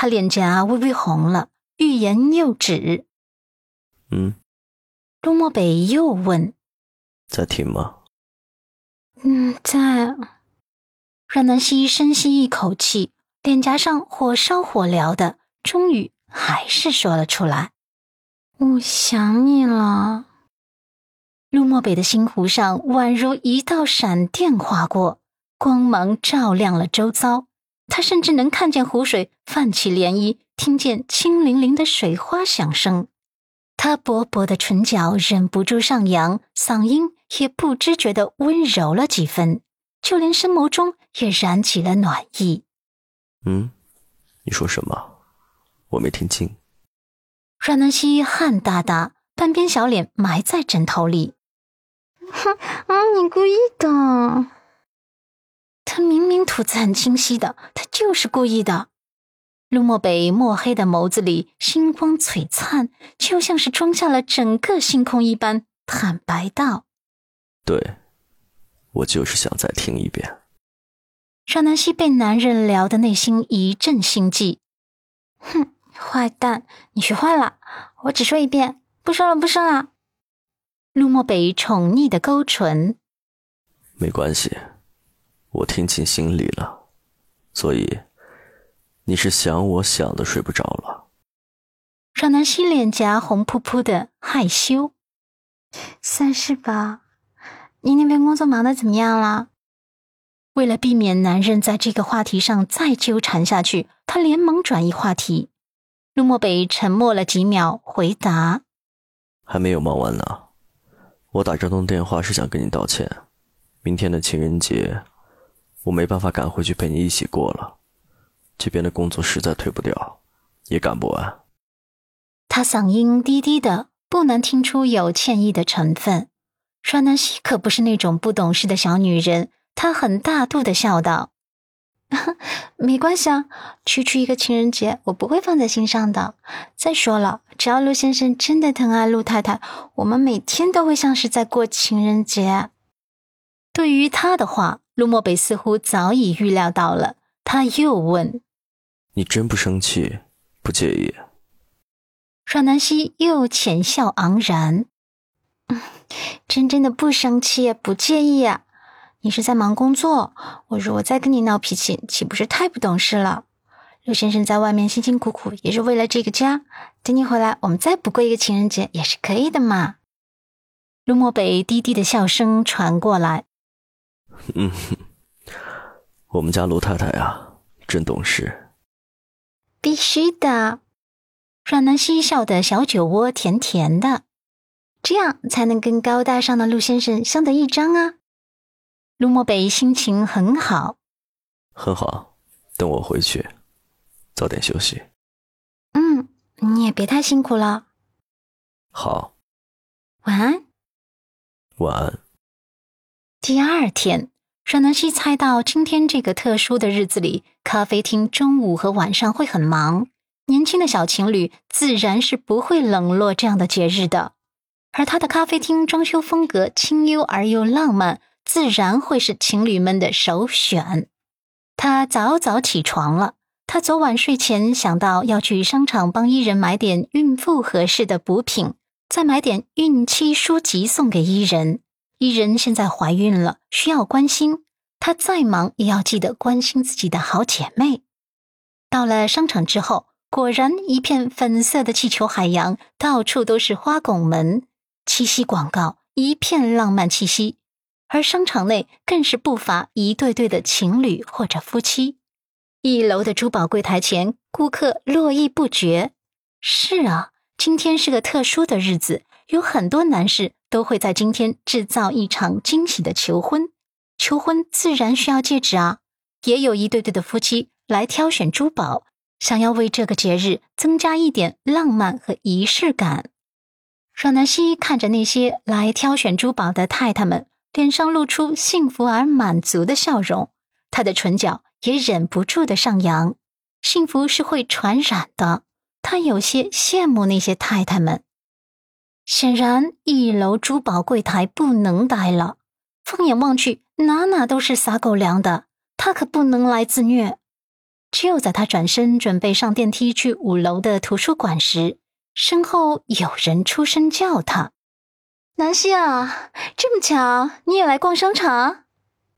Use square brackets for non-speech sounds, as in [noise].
他脸颊微微红了，欲言又止。嗯，陆漠北又问：“在听吗？”嗯，在。阮南希深吸一口气，脸颊上火烧火燎的，终于还是说了出来：“我想你了。”陆漠北的心湖上宛如一道闪电划过，光芒照亮了周遭。他甚至能看见湖水泛起涟漪，听见清灵灵的水花响声。他薄薄的唇角忍不住上扬，嗓音也不知觉的温柔了几分，就连深眸中也燃起了暖意。嗯，你说什么？我没听清。阮南希汗哒哒，半边小脸埋在枕头里。哼，啊，你故意的。他明明吐字很清晰的，他就是故意的。陆漠北墨黑的眸子里星光璀璨，就像是装下了整个星空一般，坦白道：“对，我就是想再听一遍。”邵南希被男人聊的内心一阵心悸。哼，坏蛋，你学坏了！我只说一遍，不说了，不说了。陆漠北宠溺的勾唇。没关系，我听进心里了，所以。你是想我想的睡不着了？阮南希脸颊红扑扑的，害羞。算是吧。你那边工作忙的怎么样了？为了避免男人在这个话题上再纠缠下去，他连忙转移话题。陆漠北沉默了几秒，回答：“还没有忙完呢。我打这通电话是想跟你道歉。明天的情人节，我没办法赶回去陪你一起过了。”这边的工作实在推不掉，也赶不完。他嗓音低低的，不难听出有歉意的成分。阮南希可不是那种不懂事的小女人，她很大度的笑道：“ [laughs] 没关系啊，区区一个情人节，我不会放在心上的。再说了，只要陆先生真的疼爱陆太太，我们每天都会像是在过情人节。”对于他的话，陆漠北似乎早已预料到了，他又问。你真不生气，不介意？阮南希又浅笑昂然，真真的不生气，不介意啊！你是在忙工作，我如果再跟你闹脾气，岂不是太不懂事了？陆先生在外面辛辛苦苦，也是为了这个家。等你回来，我们再补过一个情人节，也是可以的嘛。陆漠北低低的笑声传过来，嗯，我们家卢太太呀，真懂事。必须的，阮南希笑的小酒窝甜甜的，这样才能跟高大上的陆先生相得益彰啊。陆漠北心情很好，很好，等我回去，早点休息。嗯，你也别太辛苦了。好，晚安。晚安。第二天。阮南希猜到今天这个特殊的日子里，咖啡厅中午和晚上会很忙。年轻的小情侣自然是不会冷落这样的节日的。而他的咖啡厅装修风格清幽而又浪漫，自然会是情侣们的首选。他早早起床了。他昨晚睡前想到要去商场帮伊人买点孕妇合适的补品，再买点孕期书籍送给伊人。伊人现在怀孕了，需要关心。她再忙也要记得关心自己的好姐妹。到了商场之后，果然一片粉色的气球海洋，到处都是花拱门、七夕广告，一片浪漫气息。而商场内更是不乏一对对的情侣或者夫妻。一楼的珠宝柜台前，顾客络绎不绝。是啊，今天是个特殊的日子，有很多男士。都会在今天制造一场惊喜的求婚，求婚自然需要戒指啊！也有一对对的夫妻来挑选珠宝，想要为这个节日增加一点浪漫和仪式感。阮南希看着那些来挑选珠宝的太太们，脸上露出幸福而满足的笑容，她的唇角也忍不住的上扬。幸福是会传染的，她有些羡慕那些太太们。显然，一楼珠宝柜台不能待了。放眼望去，哪哪都是撒狗粮的，他可不能来自虐。就在他转身准备上电梯去五楼的图书馆时，身后有人出声叫他：“南希啊，这么巧，你也来逛商场？”